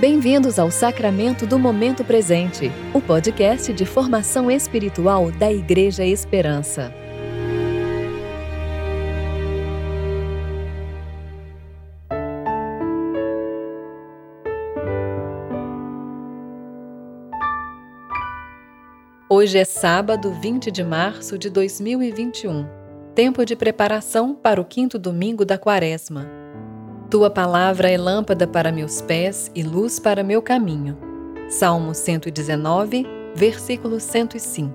Bem-vindos ao Sacramento do Momento Presente, o podcast de formação espiritual da Igreja Esperança. Hoje é sábado, 20 de março de 2021, tempo de preparação para o quinto domingo da Quaresma. Tua palavra é lâmpada para meus pés e luz para meu caminho. Salmo 119, versículo 105.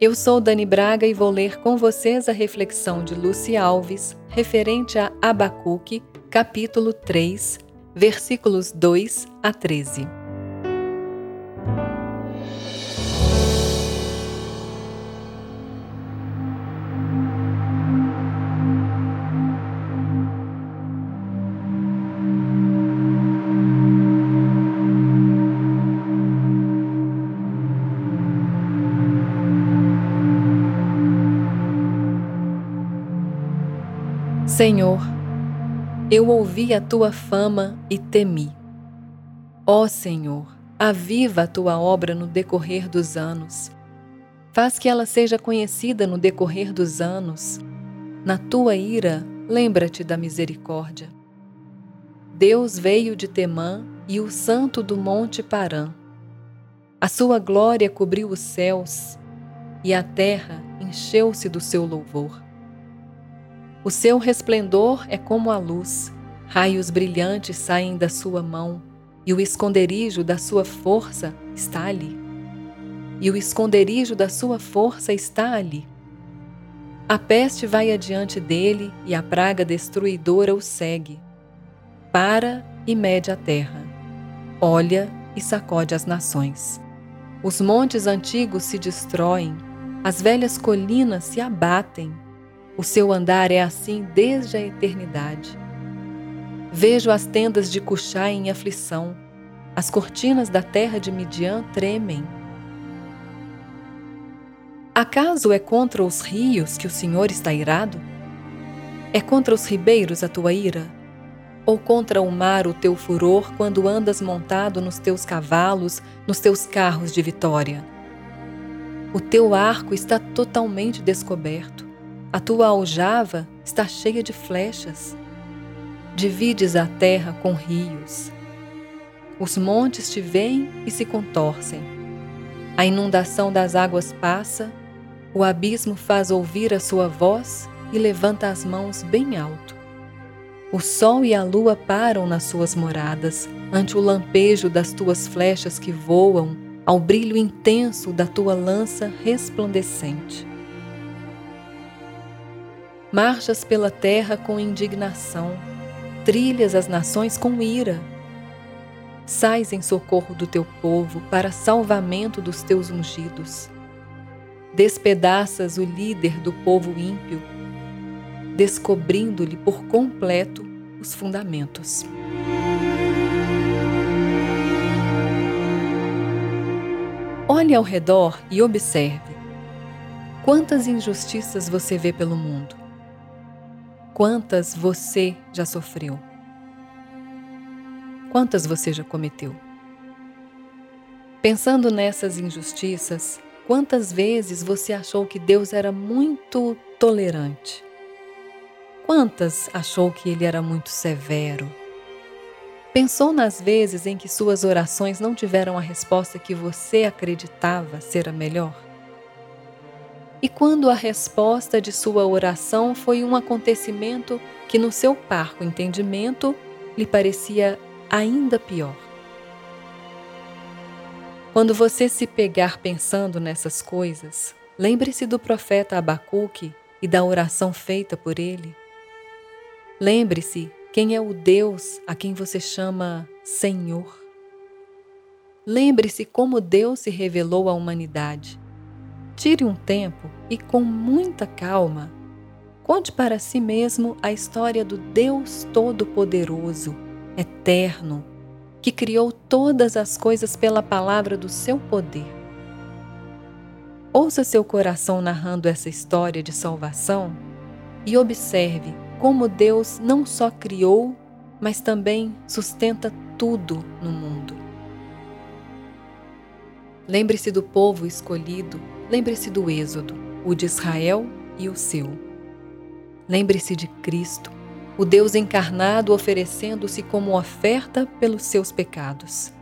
Eu sou Dani Braga e vou ler com vocês a reflexão de Lucy Alves referente a Abacuque, capítulo 3, versículos 2 a 13. Senhor, eu ouvi a tua fama e temi. Ó Senhor, aviva a tua obra no decorrer dos anos. Faz que ela seja conhecida no decorrer dos anos. Na tua ira, lembra-te da misericórdia. Deus veio de Temã e o santo do monte Parã. A sua glória cobriu os céus e a terra encheu-se do seu louvor. O seu resplendor é como a luz, raios brilhantes saem da sua mão, e o esconderijo da sua força está ali. E o esconderijo da sua força está ali. A peste vai adiante dele e a praga destruidora o segue. Para e mede a terra. Olha e sacode as nações. Os montes antigos se destroem, as velhas colinas se abatem o seu andar é assim desde a eternidade. Vejo as tendas de Cuxá em aflição, as cortinas da terra de Midian tremem. Acaso é contra os rios que o Senhor está irado? É contra os ribeiros a tua ira? Ou contra o mar o teu furor quando andas montado nos teus cavalos, nos teus carros de vitória? O teu arco está totalmente descoberto a tua aljava está cheia de flechas. Divides a terra com rios. Os montes te veem e se contorcem. A inundação das águas passa, o abismo faz ouvir a sua voz e levanta as mãos bem alto. O sol e a lua param nas suas moradas, ante o lampejo das tuas flechas que voam, ao brilho intenso da tua lança resplandecente. Marchas pela terra com indignação, trilhas as nações com ira. Sais em socorro do teu povo para salvamento dos teus ungidos. Despedaças o líder do povo ímpio, descobrindo-lhe por completo os fundamentos. Olhe ao redor e observe. Quantas injustiças você vê pelo mundo? Quantas você já sofreu? Quantas você já cometeu? Pensando nessas injustiças, quantas vezes você achou que Deus era muito tolerante? Quantas achou que ele era muito severo? Pensou nas vezes em que suas orações não tiveram a resposta que você acreditava ser a melhor? E quando a resposta de sua oração foi um acontecimento que, no seu parco entendimento, lhe parecia ainda pior. Quando você se pegar pensando nessas coisas, lembre-se do profeta Abacuque e da oração feita por ele. Lembre-se quem é o Deus a quem você chama Senhor. Lembre-se como Deus se revelou à humanidade Tire um tempo e, com muita calma, conte para si mesmo a história do Deus Todo-Poderoso, Eterno, que criou todas as coisas pela palavra do seu poder. Ouça seu coração narrando essa história de salvação e observe como Deus não só criou, mas também sustenta tudo no mundo. Lembre-se do povo escolhido, lembre-se do Êxodo, o de Israel e o seu. Lembre-se de Cristo, o Deus encarnado oferecendo-se como oferta pelos seus pecados.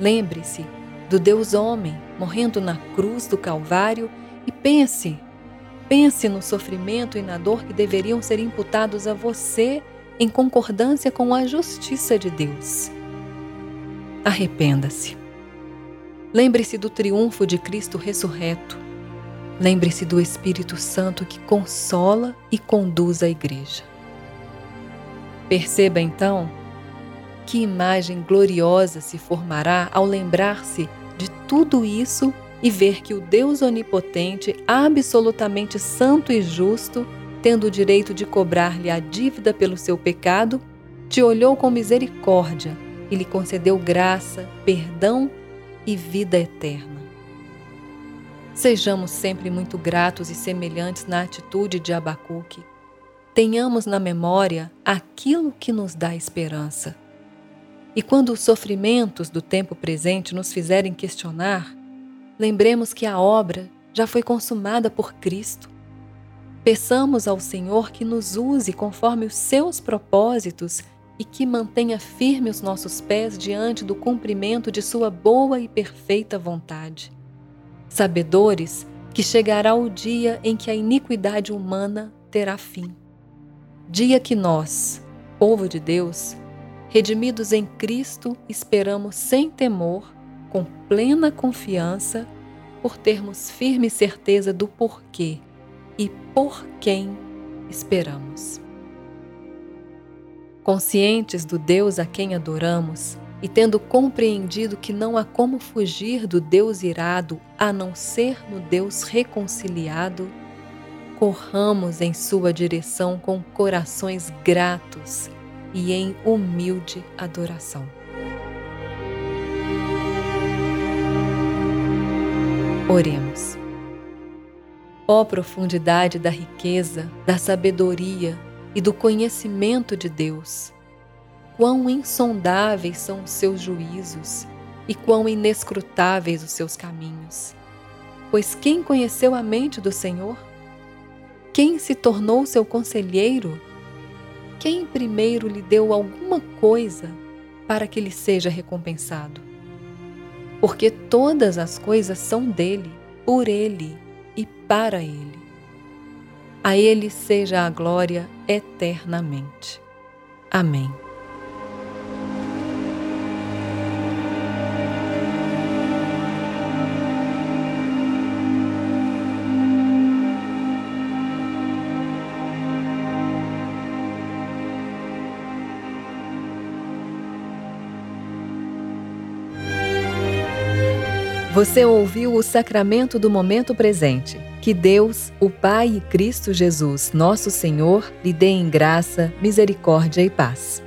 Lembre-se do Deus homem morrendo na cruz do Calvário e pense, pense no sofrimento e na dor que deveriam ser imputados a você em concordância com a justiça de Deus. Arrependa-se. Lembre-se do triunfo de Cristo ressurreto. Lembre-se do Espírito Santo que consola e conduz a igreja. Perceba então que imagem gloriosa se formará ao lembrar-se de tudo isso e ver que o Deus Onipotente, absolutamente santo e justo, tendo o direito de cobrar-lhe a dívida pelo seu pecado, te olhou com misericórdia e lhe concedeu graça, perdão e vida eterna. Sejamos sempre muito gratos e semelhantes na atitude de Abacuque. Tenhamos na memória aquilo que nos dá esperança. E quando os sofrimentos do tempo presente nos fizerem questionar, lembremos que a obra já foi consumada por Cristo Peçamos ao Senhor que nos use conforme os seus propósitos e que mantenha firme os nossos pés diante do cumprimento de Sua boa e perfeita vontade. Sabedores que chegará o dia em que a iniquidade humana terá fim. Dia que nós, povo de Deus, redimidos em Cristo, esperamos sem temor, com plena confiança, por termos firme certeza do porquê e por quem esperamos. Conscientes do Deus a quem adoramos e tendo compreendido que não há como fugir do Deus irado a não ser no Deus reconciliado, corramos em Sua direção com corações gratos e em humilde adoração. Oremos. Ó profundidade da riqueza, da sabedoria e do conhecimento de Deus! Quão insondáveis são os seus juízos e quão inescrutáveis os seus caminhos! Pois quem conheceu a mente do Senhor? Quem se tornou seu conselheiro? Quem primeiro lhe deu alguma coisa para que lhe seja recompensado? Porque todas as coisas são dele, por ele e para Ele. A Ele seja a glória eternamente. Amém. Você ouviu o sacramento do momento presente. Que Deus, o Pai e Cristo Jesus, nosso Senhor, lhe dê em graça, misericórdia e paz.